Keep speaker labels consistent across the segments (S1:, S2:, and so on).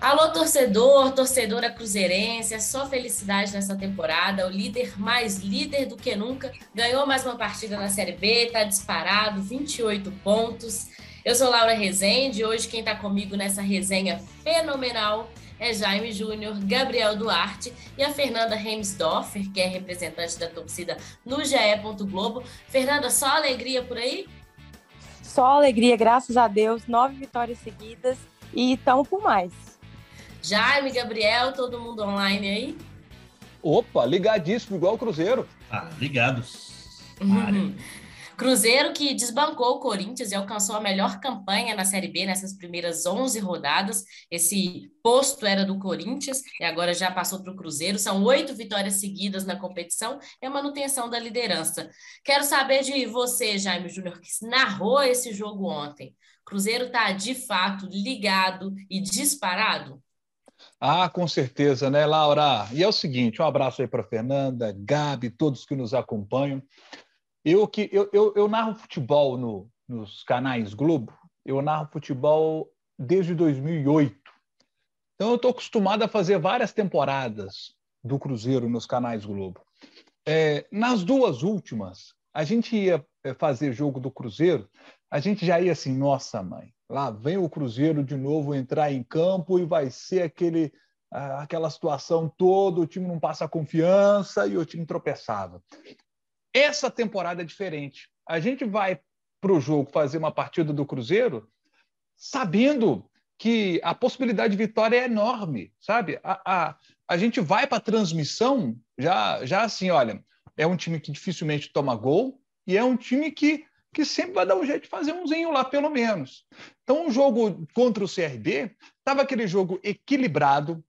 S1: Alô, torcedor, torcedora cruzeirense, é só felicidade nessa temporada. O líder, mais líder do que nunca, ganhou mais uma partida na Série B, está disparado, 28 pontos. Eu sou Laura Rezende hoje quem está comigo nessa resenha fenomenal é Jaime Júnior, Gabriel Duarte e a Fernanda Remsdorfer, que é representante da torcida no GE. Globo. Fernanda, só alegria por aí?
S2: Só alegria, graças a Deus. Nove vitórias seguidas e estamos por mais.
S1: Jaime, Gabriel, todo mundo online aí?
S3: Opa, ligadíssimo, igual o Cruzeiro.
S4: Ah, ligados.
S1: Uhum. Cruzeiro que desbancou o Corinthians e alcançou a melhor campanha na Série B nessas primeiras 11 rodadas. Esse posto era do Corinthians e agora já passou para o Cruzeiro. São oito vitórias seguidas na competição e a manutenção da liderança. Quero saber de você, Jaime Júnior, que narrou esse jogo ontem. Cruzeiro está de fato ligado e disparado?
S3: Ah, com certeza, né, Laura? E é o seguinte: um abraço aí para Fernanda, Gabi, todos que nos acompanham. Eu que eu, eu, eu narro futebol no, nos canais Globo, eu narro futebol desde 2008. Então eu estou acostumado a fazer várias temporadas do Cruzeiro nos canais Globo. É, nas duas últimas, a gente ia é, fazer jogo do Cruzeiro, a gente já ia assim, nossa mãe, lá vem o Cruzeiro de novo entrar em campo e vai ser aquele aquela situação toda, o time não passa confiança e o time tropeçava. Essa temporada é diferente. A gente vai para o jogo fazer uma partida do Cruzeiro sabendo que a possibilidade de vitória é enorme, sabe? A, a, a gente vai para a transmissão já, já assim, olha, é um time que dificilmente toma gol e é um time que, que sempre vai dar um jeito de fazer umzinho lá, pelo menos. Então, o jogo contra o CRB estava aquele jogo equilibrado,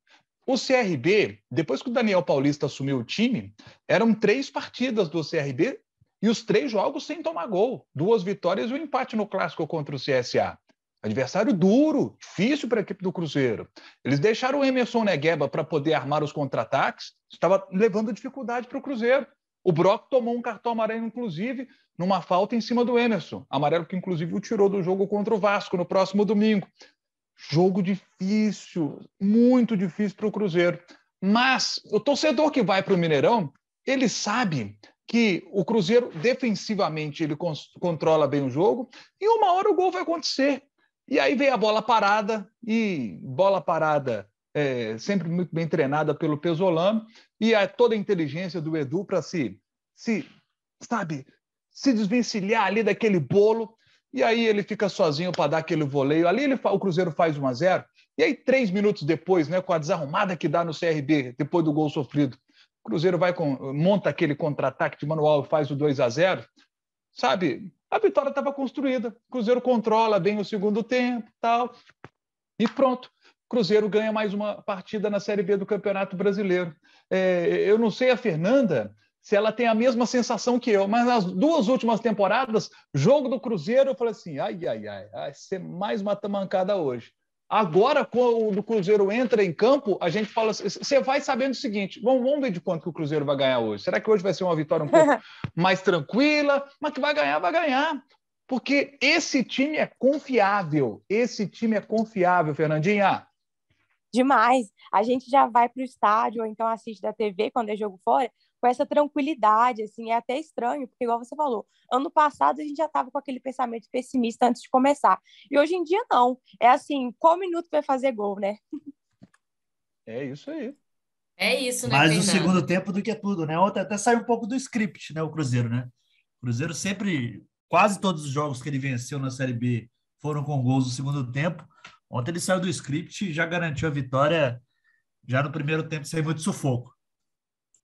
S3: o CRB, depois que o Daniel Paulista assumiu o time, eram três partidas do CRB e os três jogos sem tomar gol. Duas vitórias e um empate no clássico contra o CSA. Adversário duro, difícil para a equipe do Cruzeiro. Eles deixaram o Emerson Negueba para poder armar os contra-ataques, estava levando dificuldade para o Cruzeiro. O Brock tomou um cartão amarelo, inclusive, numa falta em cima do Emerson. Amarelo que, inclusive, o tirou do jogo contra o Vasco no próximo domingo. Jogo difícil, muito difícil para o Cruzeiro. Mas o torcedor que vai para o Mineirão, ele sabe que o Cruzeiro defensivamente ele controla bem o jogo e uma hora o gol vai acontecer. E aí vem a bola parada e bola parada é, sempre muito bem treinada pelo Pesolano e a, toda a inteligência do Edu para se, se, sabe, se desvencilhar ali daquele bolo e aí ele fica sozinho para dar aquele voleio. Ali ele, o Cruzeiro faz 1 a 0 E aí, três minutos depois, né, com a desarrumada que dá no CRB, depois do gol sofrido, o Cruzeiro vai com, monta aquele contra-ataque de manual e faz o 2 a 0 Sabe, a vitória estava construída. O Cruzeiro controla bem o segundo tempo tal. E pronto. Cruzeiro ganha mais uma partida na Série B do Campeonato Brasileiro. É, eu não sei a Fernanda se ela tem a mesma sensação que eu. Mas nas duas últimas temporadas, jogo do Cruzeiro, eu falei assim: ai, ai, ai, vai ser mais uma tamancada hoje. Agora, quando o Cruzeiro entra em campo, a gente fala assim, você vai sabendo o seguinte: vamos, vamos ver de quanto que o Cruzeiro vai ganhar hoje. Será que hoje vai ser uma vitória um pouco mais tranquila? Mas que vai ganhar, vai ganhar. Porque esse time é confiável. Esse time é confiável, Fernandinha.
S2: Demais. A gente já vai para o estádio, ou então assiste da TV quando é jogo fora, com essa tranquilidade, assim, é até estranho, porque igual você falou, ano passado a gente já estava com aquele pensamento pessimista antes de começar, e hoje em dia não, é assim, qual minuto vai fazer gol, né?
S3: É isso aí.
S1: É isso, né,
S4: Mais o segundo tempo do que tudo, né? Ontem até saiu um pouco do script, né, o Cruzeiro, né? O Cruzeiro sempre, quase todos os jogos que ele venceu na Série B foram com gols no segundo tempo. Ontem ele saiu do script e já garantiu a vitória já no primeiro tempo sem muito sufoco.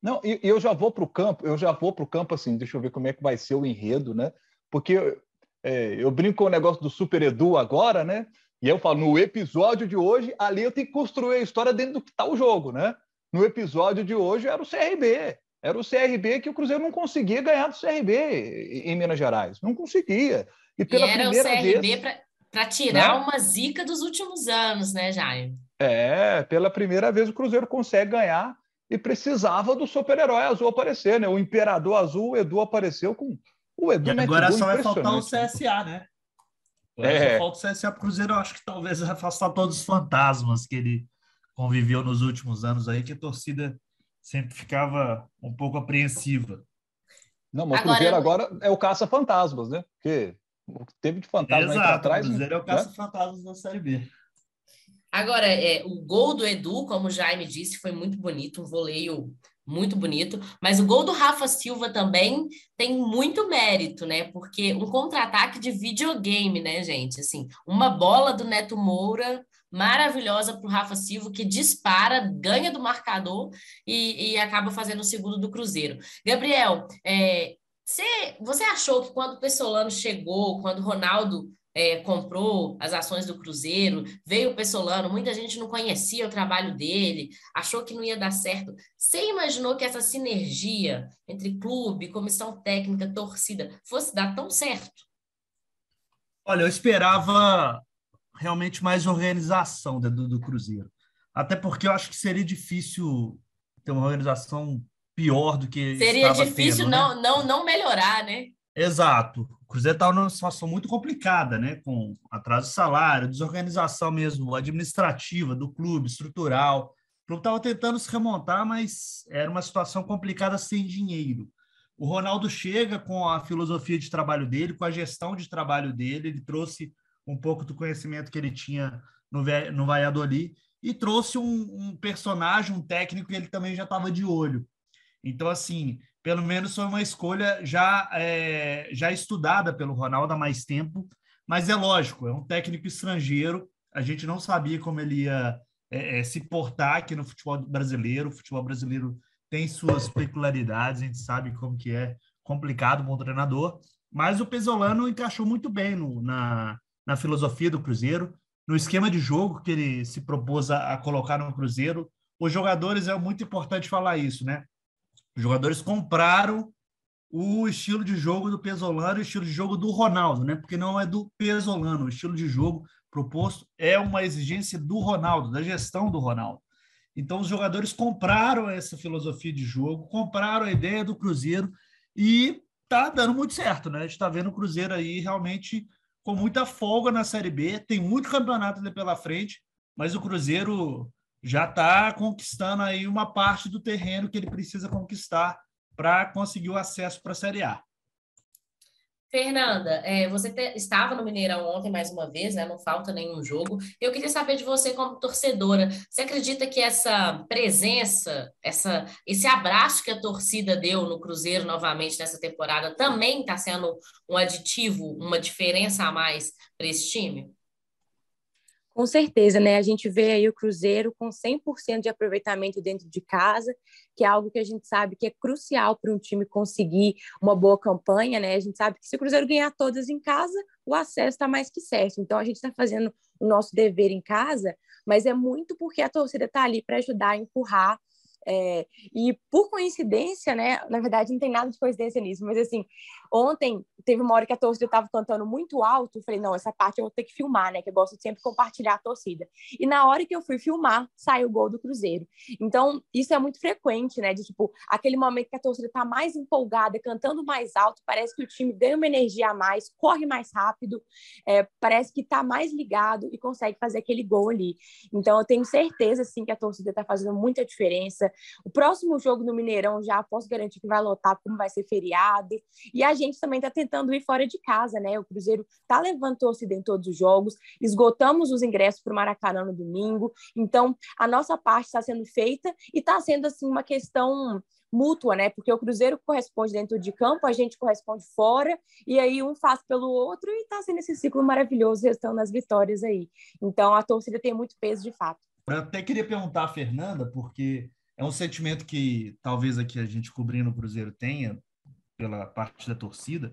S3: Não, e eu já vou para o campo, eu já vou para o campo assim, deixa eu ver como é que vai ser o enredo, né? Porque é, eu brinco com o negócio do Super Edu agora, né? E eu falo, no episódio de hoje, ali eu tenho que construir a história dentro do que está o jogo, né? No episódio de hoje era o CRB. Era o CRB que o Cruzeiro não conseguia ganhar do CRB em Minas Gerais. Não conseguia.
S1: E, pela e era primeira o CRB para tirar né? uma zica dos últimos anos, né, Jair?
S3: É, pela primeira vez o Cruzeiro consegue ganhar e precisava do super-herói azul aparecer, né? O Imperador Azul, o Edu apareceu com o Edu.
S4: E agora só vai faltar o CSA, né? é. Só falta o CSA Cruzeiro, eu acho que talvez vai afastar todos os fantasmas que ele conviveu nos últimos anos aí, que a torcida sempre ficava um pouco apreensiva.
S3: Não, mas o Cruzeiro agora, agora é o caça-fantasmas, né? Porque o que teve de fantasma
S4: Exato,
S3: aí pra trás.
S4: O Cruzeiro né? é o caça-fantasmas da Série B.
S1: Agora, é, o gol do Edu, como o Jaime disse, foi muito bonito, um voleio muito bonito, mas o gol do Rafa Silva também tem muito mérito, né? Porque um contra-ataque de videogame, né, gente? Assim, uma bola do Neto Moura maravilhosa para o Rafa Silva, que dispara, ganha do marcador e, e acaba fazendo o segundo do Cruzeiro. Gabriel, é, você, você achou que quando o Pessolano chegou, quando o Ronaldo é, comprou as ações do Cruzeiro, veio o Pessolano, muita gente não conhecia o trabalho dele, achou que não ia dar certo. Você imaginou que essa sinergia entre clube, comissão técnica, torcida, fosse dar tão certo?
S4: Olha, eu esperava realmente mais organização do, do Cruzeiro. Até porque eu acho que seria difícil ter uma organização pior do que.
S1: Seria difícil tendo, não, né? não, não melhorar, né?
S4: Exato. O Cruzeiro estava numa situação muito complicada, né? Com atraso de salário, desorganização mesmo administrativa do clube, estrutural. O clube estava tentando se remontar, mas era uma situação complicada sem dinheiro. O Ronaldo chega com a filosofia de trabalho dele, com a gestão de trabalho dele, ele trouxe um pouco do conhecimento que ele tinha no, no Valladolid e trouxe um, um personagem, um técnico que ele também já estava de olho. Então, assim, pelo menos foi uma escolha já, é, já estudada pelo Ronaldo há mais tempo, mas é lógico, é um técnico estrangeiro, a gente não sabia como ele ia é, é, se portar aqui no futebol brasileiro, o futebol brasileiro tem suas peculiaridades, a gente sabe como que é complicado um bom treinador, mas o Pesolano encaixou muito bem no, na, na filosofia do Cruzeiro, no esquema de jogo que ele se propôs a, a colocar no Cruzeiro. Os jogadores, é muito importante falar isso, né? Os jogadores compraram o estilo de jogo do Pesolano e o estilo de jogo do Ronaldo, né? Porque não é do Pesolano, o estilo de jogo proposto é uma exigência do Ronaldo, da gestão do Ronaldo. Então os jogadores compraram essa filosofia de jogo, compraram a ideia do Cruzeiro e tá dando muito certo, né? A gente está vendo o Cruzeiro aí realmente com muita folga na Série B, tem muito campeonato pela frente, mas o Cruzeiro já está conquistando aí uma parte do terreno que ele precisa conquistar para conseguir o acesso para a Série A.
S1: Fernanda, é, você te, estava no Mineirão ontem mais uma vez, né? Não falta nenhum jogo. Eu queria saber de você como torcedora. Você acredita que essa presença, essa, esse abraço que a torcida deu no Cruzeiro novamente nessa temporada também está sendo um aditivo, uma diferença a mais para esse time?
S2: Com certeza, né? A gente vê aí o Cruzeiro com 100% de aproveitamento dentro de casa, que é algo que a gente sabe que é crucial para um time conseguir uma boa campanha, né? A gente sabe que se o Cruzeiro ganhar todas em casa, o acesso está mais que certo. Então a gente está fazendo o nosso dever em casa, mas é muito porque a torcida está ali para ajudar empurrar é, e por coincidência, né? Na verdade, não tem nada de coincidência nisso, mas assim, ontem teve uma hora que a torcida estava cantando muito alto. Eu falei, não, essa parte eu vou ter que filmar, né? Que eu gosto de sempre compartilhar a torcida. E na hora que eu fui filmar, saiu o gol do Cruzeiro. Então, isso é muito frequente, né? De tipo, aquele momento que a torcida está mais empolgada, cantando mais alto, parece que o time ganha uma energia a mais, corre mais rápido, é, parece que está mais ligado e consegue fazer aquele gol ali. Então, eu tenho certeza, assim, que a torcida está fazendo muita diferença. O próximo jogo no Mineirão já posso garantir que vai lotar, como vai ser feriado. E a gente também está tentando ir fora de casa, né? O Cruzeiro está levando torcida em todos os jogos, esgotamos os ingressos para o Maracanã no domingo. Então, a nossa parte está sendo feita e está sendo, assim, uma questão mútua, né? Porque o Cruzeiro corresponde dentro de campo, a gente corresponde fora, e aí um faz pelo outro e está sendo esse ciclo maravilhoso, restando nas vitórias aí. Então a torcida tem muito peso de fato.
S4: Eu até queria perguntar à Fernanda, porque é um sentimento que talvez aqui a gente cobrindo o Cruzeiro tenha, pela parte da torcida,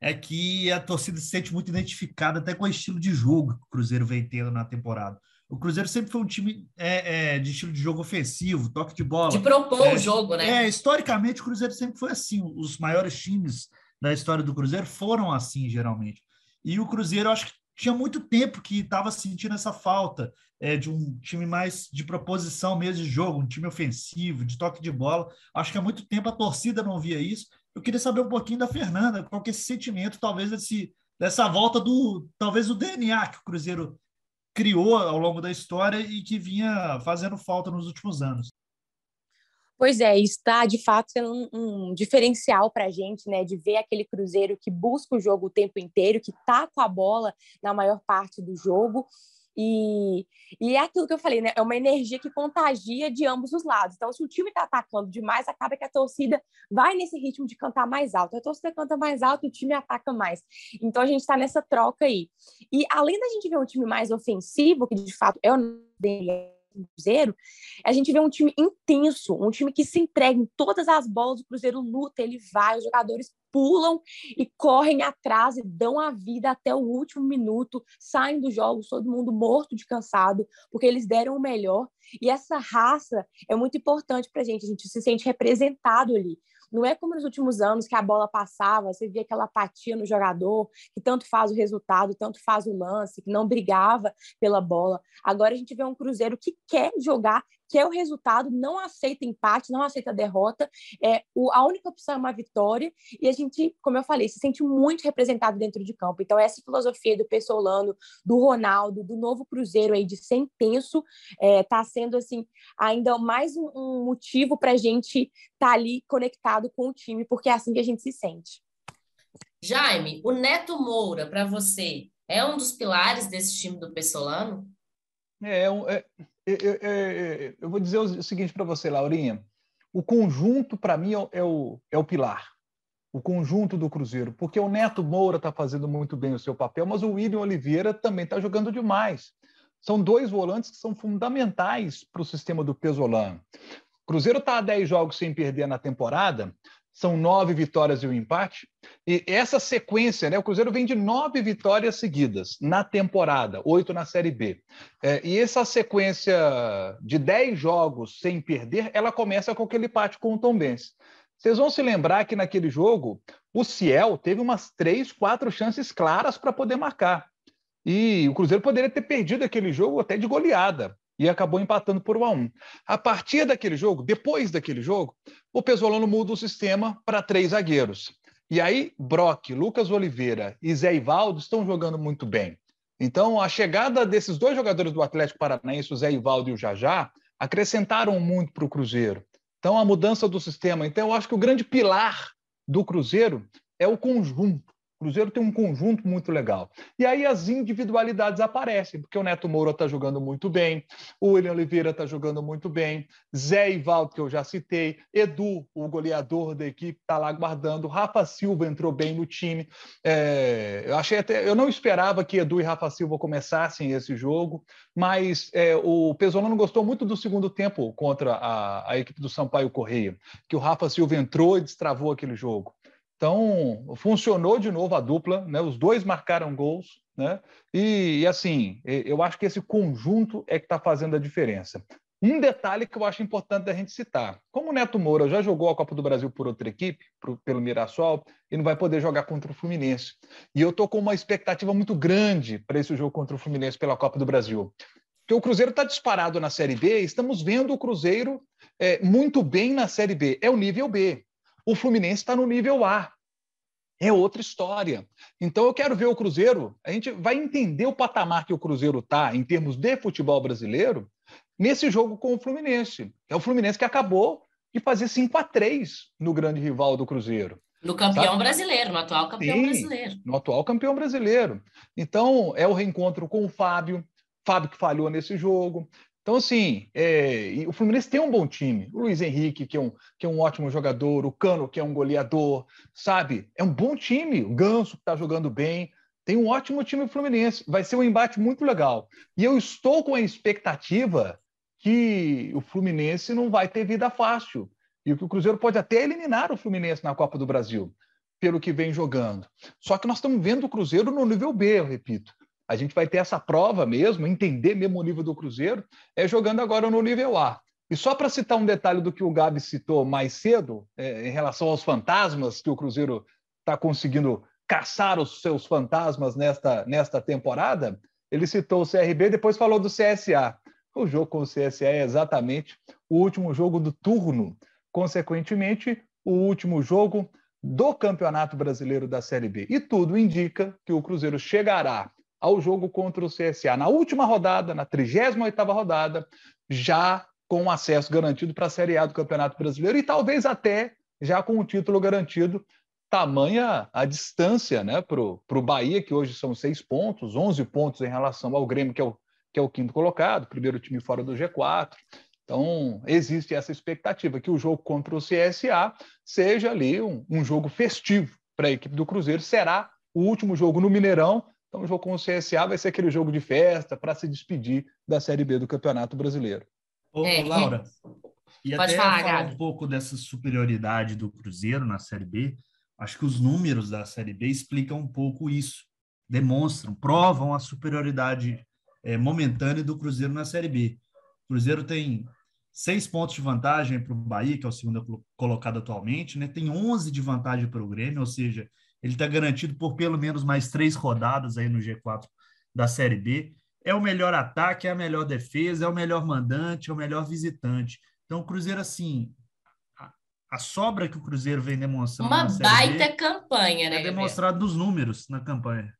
S4: é que a torcida se sente muito identificada até com o estilo de jogo que o Cruzeiro vem tendo na temporada. O Cruzeiro sempre foi um time é, é, de estilo de jogo ofensivo, toque de bola.
S1: De propor
S4: é,
S1: o jogo, né?
S4: É, historicamente, o Cruzeiro sempre foi assim. Os maiores times da história do Cruzeiro foram assim, geralmente. E o Cruzeiro, acho que tinha muito tempo que estava sentindo essa falta é, de um time mais de proposição mesmo de jogo, um time ofensivo, de toque de bola. Acho que há muito tempo a torcida não via isso. Eu queria saber um pouquinho da Fernanda, qual que é esse sentimento, talvez, desse, dessa volta do, talvez, o DNA que o Cruzeiro criou ao longo da história e que vinha fazendo falta nos últimos anos.
S2: Pois é, está de fato sendo um, um diferencial para a gente, né? De ver aquele Cruzeiro que busca o jogo o tempo inteiro, que tá com a bola na maior parte do jogo. E, e é aquilo que eu falei, né? É uma energia que contagia de ambos os lados. Então, se o time está atacando demais, acaba que a torcida vai nesse ritmo de cantar mais alto. A torcida canta mais alto, o time ataca mais. Então, a gente está nessa troca aí. E além da gente ver um time mais ofensivo, que de fato é o Cruzeiro, a gente vê um time intenso, um time que se entrega em todas as bolas, o Cruzeiro luta, ele vai, os jogadores pulam e correm atrás e dão a vida até o último minuto, saem dos jogos, todo mundo morto de cansado, porque eles deram o melhor. E essa raça é muito importante para a gente, a gente se sente representado ali. Não é como nos últimos anos que a bola passava, você via aquela apatia no jogador, que tanto faz o resultado, tanto faz o lance, que não brigava pela bola. Agora a gente vê um Cruzeiro que quer jogar, quer o resultado, não aceita empate, não aceita derrota. É, o, a única opção é uma vitória, e a gente, como eu falei, se sente muito representado dentro de campo. Então, essa filosofia do Pessolano, do Ronaldo, do novo Cruzeiro aí de ser intenso, está é, tá sendo assim ainda mais um, um motivo para a gente estar tá ali conectado com o time, porque é assim que a gente se sente.
S1: Jaime, o Neto Moura, para você, é um dos pilares desse time do Pessolano?
S3: É, é, eu, eu, eu, vou dizer o seguinte para você, Laurinha. O conjunto, para mim, é, é o, é o pilar. O conjunto do Cruzeiro. Porque o Neto Moura está fazendo muito bem o seu papel, mas o William Oliveira também está jogando demais. São dois volantes que são fundamentais para o sistema do Pesolano. Cruzeiro está a 10 jogos sem perder na temporada, são nove vitórias e um empate. E essa sequência, né? O Cruzeiro vem de nove vitórias seguidas na temporada, oito na Série B. É, e essa sequência de dez jogos sem perder, ela começa com aquele empate com o Tom Benz. Vocês vão se lembrar que naquele jogo o Ciel teve umas três, quatro chances claras para poder marcar. E o Cruzeiro poderia ter perdido aquele jogo até de goleada e acabou empatando por 1 a 1. A partir daquele jogo, depois daquele jogo, o Pesolano muda o sistema para três zagueiros. E aí, Brock, Lucas Oliveira e Zé Ivaldo estão jogando muito bem. Então, a chegada desses dois jogadores do Atlético Paranaense, o Zé Ivaldo e o Jajá, acrescentaram muito para o Cruzeiro. Então, a mudança do sistema. Então, eu acho que o grande pilar do Cruzeiro é o conjunto. Cruzeiro tem um conjunto muito legal. E aí as individualidades aparecem, porque o Neto Moura está jogando muito bem, o William Oliveira está jogando muito bem, Zé Ivaldo, que eu já citei, Edu, o goleador da equipe, está lá guardando, Rafa Silva entrou bem no time. É, eu achei até, eu não esperava que Edu e Rafa Silva começassem esse jogo, mas é, o Pesolano gostou muito do segundo tempo contra a, a equipe do Sampaio Correia, que o Rafa Silva entrou e destravou aquele jogo. Então, funcionou de novo a dupla, né? os dois marcaram gols, né? E, e assim, eu acho que esse conjunto é que está fazendo a diferença. Um detalhe que eu acho importante da gente citar: como o Neto Moura já jogou a Copa do Brasil por outra equipe, pelo Mirassol, e não vai poder jogar contra o Fluminense. E eu estou com uma expectativa muito grande para esse jogo contra o Fluminense pela Copa do Brasil. Porque o Cruzeiro está disparado na Série B, estamos vendo o Cruzeiro é, muito bem na Série B. É o nível B. O Fluminense está no nível A. É outra história. Então eu quero ver o Cruzeiro. A gente vai entender o patamar que o Cruzeiro está em termos de futebol brasileiro nesse jogo com o Fluminense. É o Fluminense que acabou de fazer 5 a 3 no grande rival do Cruzeiro.
S1: No campeão sabe? brasileiro, no atual campeão Sim, brasileiro.
S3: No atual campeão brasileiro. Então, é o reencontro com o Fábio, Fábio que falhou nesse jogo. Então, assim, é, o Fluminense tem um bom time. O Luiz Henrique, que é, um, que é um ótimo jogador, o Cano, que é um goleador, sabe? É um bom time. O Ganso, que está jogando bem. Tem um ótimo time Fluminense. Vai ser um embate muito legal. E eu estou com a expectativa que o Fluminense não vai ter vida fácil e que o Cruzeiro pode até eliminar o Fluminense na Copa do Brasil, pelo que vem jogando. Só que nós estamos vendo o Cruzeiro no nível B, eu repito. A gente vai ter essa prova mesmo, entender mesmo o nível do Cruzeiro, é jogando agora no nível A. E só para citar um detalhe do que o Gabi citou mais cedo, é, em relação aos fantasmas que o Cruzeiro está conseguindo caçar os seus fantasmas nesta, nesta temporada, ele citou o CRB, depois falou do CSA. O jogo com o CSA é exatamente o último jogo do turno, consequentemente, o último jogo do Campeonato Brasileiro da Série B. E tudo indica que o Cruzeiro chegará ao jogo contra o CSA na última rodada, na 38ª rodada, já com acesso garantido para a Série A do Campeonato Brasileiro e talvez até já com o título garantido, tamanha a distância né, para o Bahia, que hoje são seis pontos, 11 pontos em relação ao Grêmio, que é o, que é o quinto colocado, primeiro time fora do G4. Então, existe essa expectativa que o jogo contra o CSA seja ali um, um jogo festivo para a equipe do Cruzeiro. Será o último jogo no Mineirão. Então, o jogo com o CSA vai ser aquele jogo de festa para se despedir da Série B do Campeonato Brasileiro.
S4: Ô, é, Laura, e Pode até falar, falar um pouco dessa superioridade do Cruzeiro na Série B, acho que os números da Série B explicam um pouco isso, demonstram, provam a superioridade é, momentânea do Cruzeiro na Série B. O Cruzeiro tem seis pontos de vantagem para o Bahia, que é o segundo colocado atualmente, né? tem 11 de vantagem para o Grêmio, ou seja, ele está garantido por pelo menos mais três rodadas aí no G4 da Série B é o melhor ataque, é a melhor defesa, é o melhor mandante, é o melhor visitante. Então, o Cruzeiro, assim, a, a sobra que o Cruzeiro vem demonstrando.
S1: Uma baita B, campanha, né?
S4: É demonstrado nos números na campanha.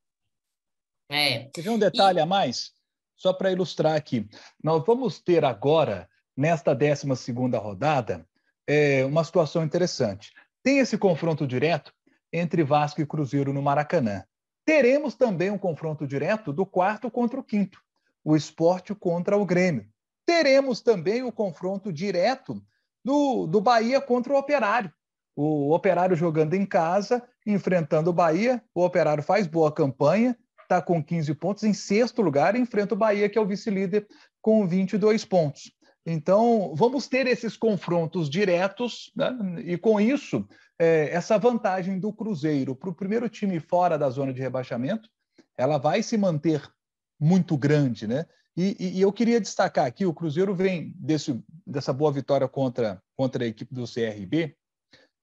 S3: É. Quer ver um detalhe e... a mais? Só para ilustrar aqui. Nós vamos ter agora, nesta 12 rodada, é, uma situação interessante. Tem esse confronto direto entre Vasco e Cruzeiro no Maracanã. Teremos também um confronto direto do quarto contra o quinto, o esporte contra o Grêmio. Teremos também o confronto direto do, do Bahia contra o Operário. O Operário jogando em casa, enfrentando o Bahia. O Operário faz boa campanha, está com 15 pontos, em sexto lugar, enfrenta o Bahia, que é o vice-líder, com 22 pontos. Então, vamos ter esses confrontos diretos, né? e com isso, é, essa vantagem do Cruzeiro para o primeiro time fora da zona de rebaixamento, ela vai se manter muito grande, né? E, e, e eu queria destacar aqui, o Cruzeiro vem desse, dessa boa vitória contra, contra a equipe do CRB,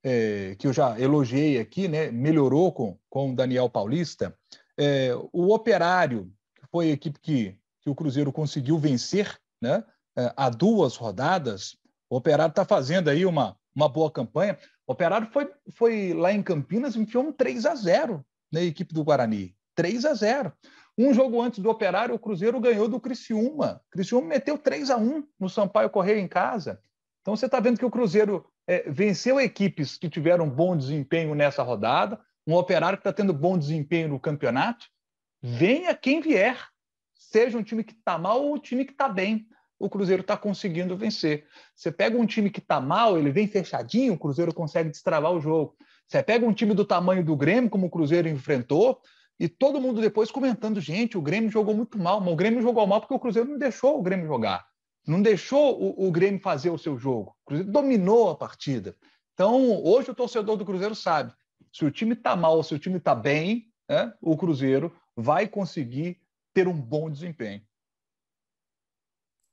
S3: é, que eu já elogiei aqui, né? Melhorou com, com o Daniel Paulista. É, o Operário, que foi a equipe que, que o Cruzeiro conseguiu vencer, né? É, há duas rodadas, o Operário está fazendo aí uma, uma boa campanha. O Operário foi, foi lá em Campinas e enfiou um 3 a 0 na equipe do Guarani. 3 a 0 Um jogo antes do Operário, o Cruzeiro ganhou do Criciúma. Criciúma meteu 3 a 1 no Sampaio Correia em casa. Então você está vendo que o Cruzeiro é, venceu equipes que tiveram bom desempenho nessa rodada, um Operário que está tendo bom desempenho no campeonato. Venha quem vier, seja um time que está mal ou um time que está bem o Cruzeiro está conseguindo vencer. Você pega um time que está mal, ele vem fechadinho, o Cruzeiro consegue destravar o jogo. Você pega um time do tamanho do Grêmio, como o Cruzeiro enfrentou, e todo mundo depois comentando: gente, o Grêmio jogou muito mal, mas o Grêmio jogou mal porque o Cruzeiro não deixou o Grêmio jogar, não deixou o, o Grêmio fazer o seu jogo. O Cruzeiro dominou a partida. Então, hoje o torcedor do Cruzeiro sabe: se o time está mal se o time está bem, né, o Cruzeiro vai conseguir ter um bom desempenho.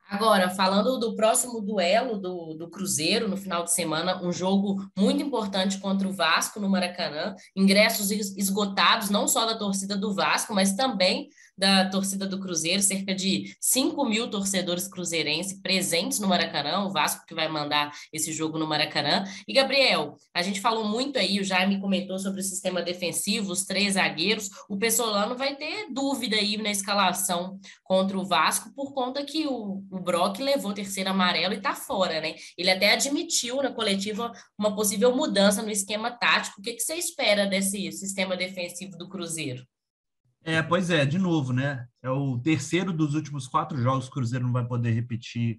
S1: Agora, falando do próximo duelo do, do Cruzeiro no final de semana, um jogo muito importante contra o Vasco no Maracanã, ingressos esgotados não só da torcida do Vasco, mas também da torcida do Cruzeiro, cerca de 5 mil torcedores cruzeirenses presentes no Maracanã, o Vasco que vai mandar esse jogo no Maracanã. E, Gabriel, a gente falou muito aí, o Jaime comentou sobre o sistema defensivo, os três zagueiros, o Pessolano vai ter dúvida aí na escalação contra o Vasco, por conta que o, o Brock levou o terceiro amarelo e está fora, né? Ele até admitiu na coletiva uma possível mudança no esquema tático. O que, que você espera desse sistema defensivo do Cruzeiro?
S4: É, pois é, de novo, né? É o terceiro dos últimos quatro jogos que o Cruzeiro não vai poder repetir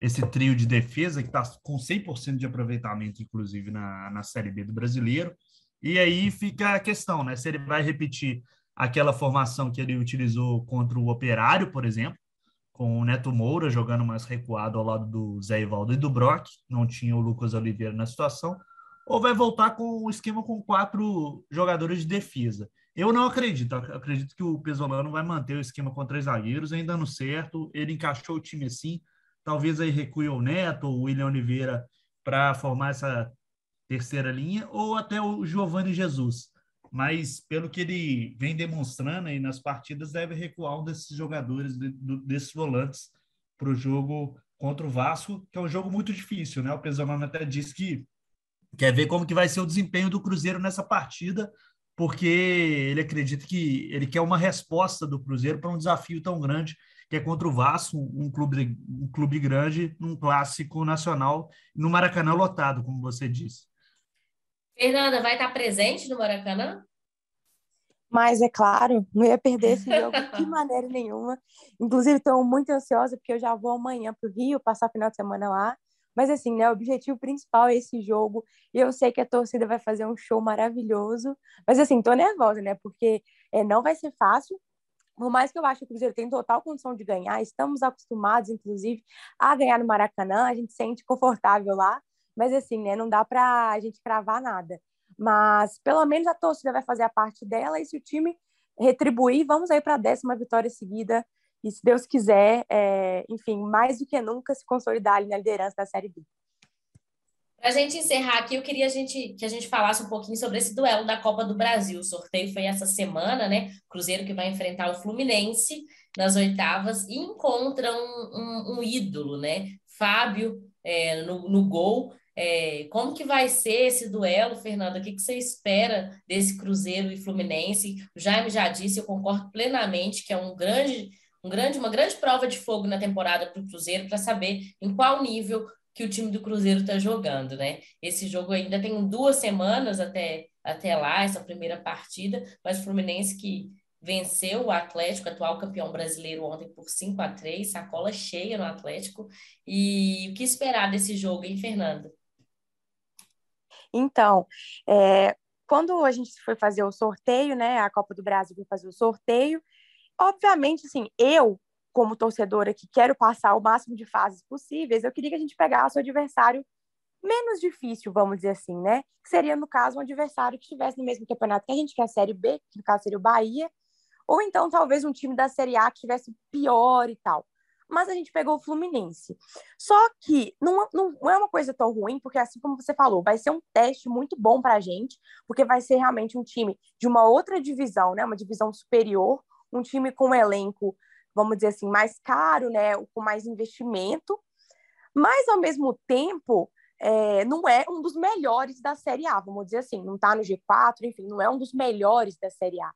S4: esse trio de defesa, que está com 100% de aproveitamento, inclusive, na, na Série B do Brasileiro. E aí fica a questão, né? Se ele vai repetir aquela formação que ele utilizou contra o Operário, por exemplo, com o Neto Moura jogando mais recuado ao lado do Zé Ivaldo e do Brock, não tinha o Lucas Oliveira na situação, ou vai voltar com o esquema com quatro jogadores de defesa. Eu não acredito, acredito que o Pesolano vai manter o esquema com três zagueiros, ainda dando certo, ele encaixou o time assim, talvez aí recue o Neto, o William Oliveira para formar essa terceira linha, ou até o Giovanni Jesus. Mas, pelo que ele vem demonstrando aí nas partidas, deve recuar um desses jogadores, desses volantes, para o jogo contra o Vasco, que é um jogo muito difícil, né? O Pesolano até disse que quer ver como que vai ser o desempenho do Cruzeiro nessa partida, porque ele acredita que ele quer uma resposta do Cruzeiro para um desafio tão grande que é contra o Vasco, um clube, um clube grande, num clássico nacional, no Maracanã lotado, como você disse.
S1: Fernanda, vai estar presente no Maracanã?
S2: Mas é claro, não ia perder esse jogo de maneira nenhuma. Inclusive, estou muito ansiosa porque eu já vou amanhã para o Rio, passar o final de semana lá. Mas assim, né, o objetivo principal é esse jogo. E eu sei que a torcida vai fazer um show maravilhoso. Mas assim, tô nervosa, né? Porque é, não vai ser fácil por mais que eu ache que o Cruzeiro tem total condição de ganhar, estamos acostumados, inclusive, a ganhar no Maracanã, a gente se sente confortável lá, mas assim, né, não dá para a gente cravar nada. Mas pelo menos a torcida vai fazer a parte dela e se o time retribuir, vamos aí para a décima vitória seguida e se Deus quiser, é, enfim, mais do que nunca se consolidar ali na liderança da Série B.
S1: Para a gente encerrar aqui, eu queria a gente, que a gente falasse um pouquinho sobre esse duelo da Copa do Brasil. O sorteio foi essa semana, né? Cruzeiro que vai enfrentar o Fluminense nas oitavas e encontra um, um, um ídolo, né? Fábio é, no, no gol. É, como que vai ser esse duelo, Fernanda? O que, que você espera desse Cruzeiro e Fluminense? O Jaime já disse, eu concordo plenamente que é um grande, um grande, uma grande prova de fogo na temporada para o Cruzeiro para saber em qual nível que o time do Cruzeiro está jogando, né? Esse jogo ainda tem duas semanas até, até lá, essa primeira partida, mas o Fluminense que venceu o Atlético, atual campeão brasileiro, ontem por 5 a 3 sacola cheia no Atlético. E o que esperar desse jogo, hein, Fernando?
S2: Então, é, quando a gente foi fazer o sorteio, né, a Copa do Brasil foi fazer o sorteio, obviamente, assim, eu como torcedora que quero passar o máximo de fases possíveis, eu queria que a gente pegasse o adversário menos difícil, vamos dizer assim, né? Que seria, no caso, um adversário que estivesse no mesmo campeonato que a gente, que é a Série B, que no caso seria o Bahia, ou então talvez um time da Série A que estivesse pior e tal. Mas a gente pegou o Fluminense. Só que não, não é uma coisa tão ruim, porque assim como você falou, vai ser um teste muito bom para a gente, porque vai ser realmente um time de uma outra divisão, né? Uma divisão superior, um time com um elenco vamos dizer assim, mais caro, né, com mais investimento, mas ao mesmo tempo é, não é um dos melhores da Série A, vamos dizer assim, não está no G4, enfim, não é um dos melhores da Série A.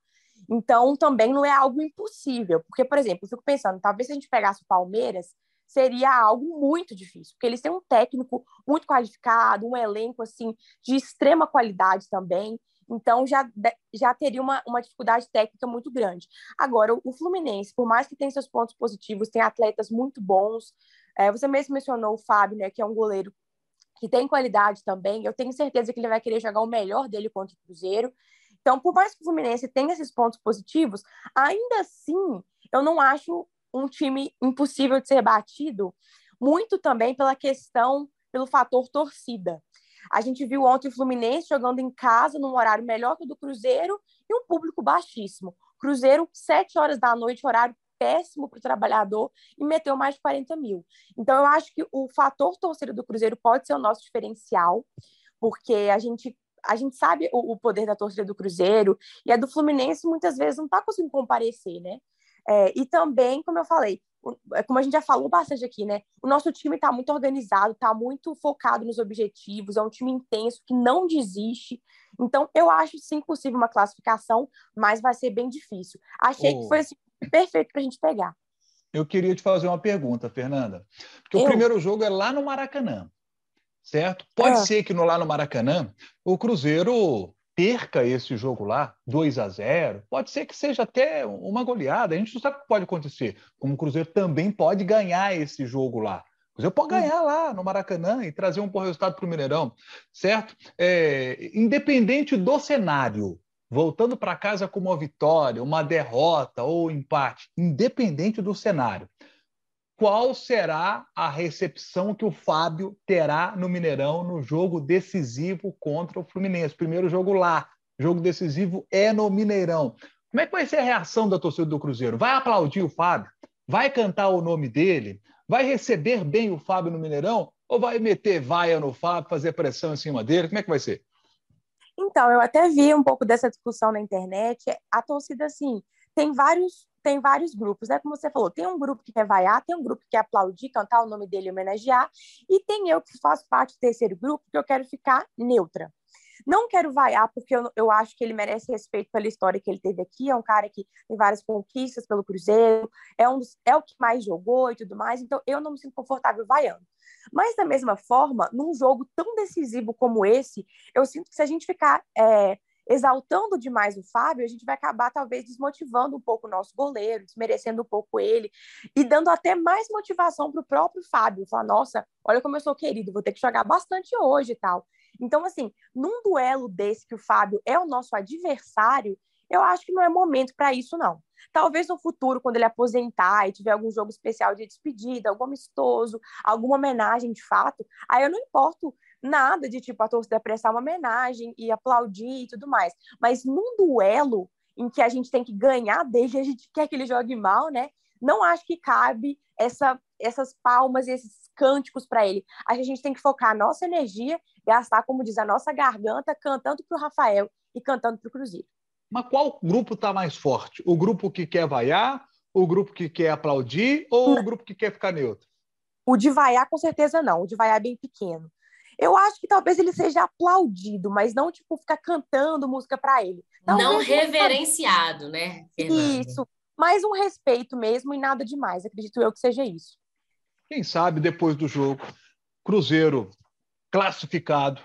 S2: Então também não é algo impossível, porque, por exemplo, eu fico pensando, talvez se a gente pegasse o Palmeiras, seria algo muito difícil, porque eles têm um técnico muito qualificado, um elenco assim de extrema qualidade também. Então, já, já teria uma, uma dificuldade técnica muito grande. Agora, o, Fluminense, por mais que tenha seus pontos positivos, tem atletas muito bons. É, você mesmo mencionou o Fábio, né, que é um goleiro que tem qualidade também. Eu tenho certeza que ele vai querer jogar o melhor dele contra o Cruzeiro. Então, por mais que o Fluminense tenha esses pontos positivos, ainda assim, eu não acho um time impossível de ser batido, muito também pela questão, pelo fator torcida. A gente viu ontem o Fluminense jogando em casa, num horário melhor que o do Cruzeiro, e um público baixíssimo. Cruzeiro, sete horas da noite, horário péssimo para o trabalhador, e meteu mais de 40 mil. Então, eu acho que o fator torcida do Cruzeiro pode ser o nosso diferencial, porque a gente a gente sabe o, o, poder da torcida do Cruzeiro e a do Fluminense muitas vezes não está conseguindo comparecer, né? É, e também, como eu falei, como a gente já falou bastante aqui, né? O nosso time está muito organizado, está muito focado nos objetivos, é um time intenso que não desiste. Então, eu acho sim possível uma classificação, mas vai ser bem difícil. Achei oh. que foi assim, perfeito para a gente pegar.
S3: Eu queria te fazer uma pergunta, Fernanda. Porque eu? o primeiro jogo é lá no Maracanã, certo? Pode é. ser que no, lá no Maracanã o Cruzeiro perca esse jogo lá, 2 a 0 pode ser que seja até uma goleada. A gente não sabe o que pode acontecer. Como o Cruzeiro também pode ganhar esse jogo lá. O Cruzeiro pode ganhar lá no Maracanã e trazer um bom resultado para o Mineirão, certo? É, independente do cenário, voltando para casa com uma vitória, uma derrota ou empate, independente do cenário, qual será a recepção que o Fábio terá no Mineirão no jogo decisivo contra o Fluminense. Primeiro jogo lá, jogo decisivo é no Mineirão. Como é que vai ser a reação da torcida do Cruzeiro? Vai aplaudir o Fábio? Vai cantar o nome dele? Vai receber bem o Fábio no Mineirão? Ou vai meter vaia no Fábio, fazer pressão em cima dele? Como é que vai ser?
S2: Então, eu até vi um pouco dessa discussão na internet. A torcida, assim, tem vários tem vários grupos, né? Como você falou, tem um grupo que quer vaiar, tem um grupo que quer aplaudir, cantar o nome dele homenagear, e tem eu que faço parte do terceiro grupo, que eu quero ficar neutra. Não quero vaiar, porque eu, eu acho que ele merece respeito pela história que ele teve aqui. É um cara que tem várias conquistas pelo Cruzeiro, é, um dos, é o que mais jogou e tudo mais, então eu não me sinto confortável vaiando. Mas, da mesma forma, num jogo tão decisivo como esse, eu sinto que se a gente ficar é, exaltando demais o Fábio, a gente vai acabar talvez desmotivando um pouco o nosso goleiro, desmerecendo um pouco ele e dando até mais motivação para o próprio Fábio. Falar, nossa, olha como eu sou querido, vou ter que jogar bastante hoje e tal. Então, assim, num duelo desse que o Fábio é o nosso adversário, eu acho que não é momento para isso, não. Talvez no futuro, quando ele aposentar e tiver algum jogo especial de despedida, algum amistoso, alguma homenagem de fato, aí eu não importo nada de tipo a torcida prestar uma homenagem e aplaudir e tudo mais. Mas num duelo em que a gente tem que ganhar dele, a gente quer que ele jogue mal, né? Não acho que cabe essa, essas palmas e esses cânticos para ele. A gente tem que focar a nossa energia, gastar, como diz, a nossa garganta cantando para o Rafael e cantando para o Cruzeiro.
S3: Mas qual grupo está mais forte? O grupo que quer vaiar, o grupo que quer aplaudir ou o grupo que quer ficar neutro?
S2: O de vaiar, com certeza não. O de vaiar é bem pequeno. Eu acho que talvez ele seja aplaudido, mas não, tipo, ficar cantando música para ele.
S1: Talvez não reverenciado, né?
S2: Fernanda? Isso. Mas um respeito mesmo e nada demais. Acredito eu que seja isso.
S3: Quem sabe depois do jogo, Cruzeiro classificado,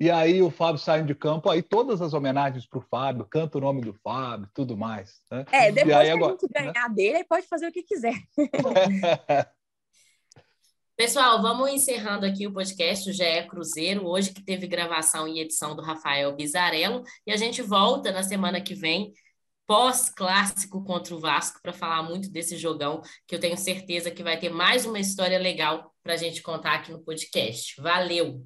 S3: e aí o Fábio sai de campo, aí todas as homenagens para o Fábio, canta o nome do Fábio, tudo mais. Né?
S2: É, depois aí, que agora, a gente ganhar né? dele, aí pode fazer o que quiser.
S1: Pessoal, vamos encerrando aqui o podcast, o GE Cruzeiro, hoje que teve gravação e edição do Rafael Bizarello, e a gente volta na semana que vem, pós-clássico contra o Vasco, para falar muito desse jogão, que eu tenho certeza que vai ter mais uma história legal para a gente contar aqui no podcast. Valeu!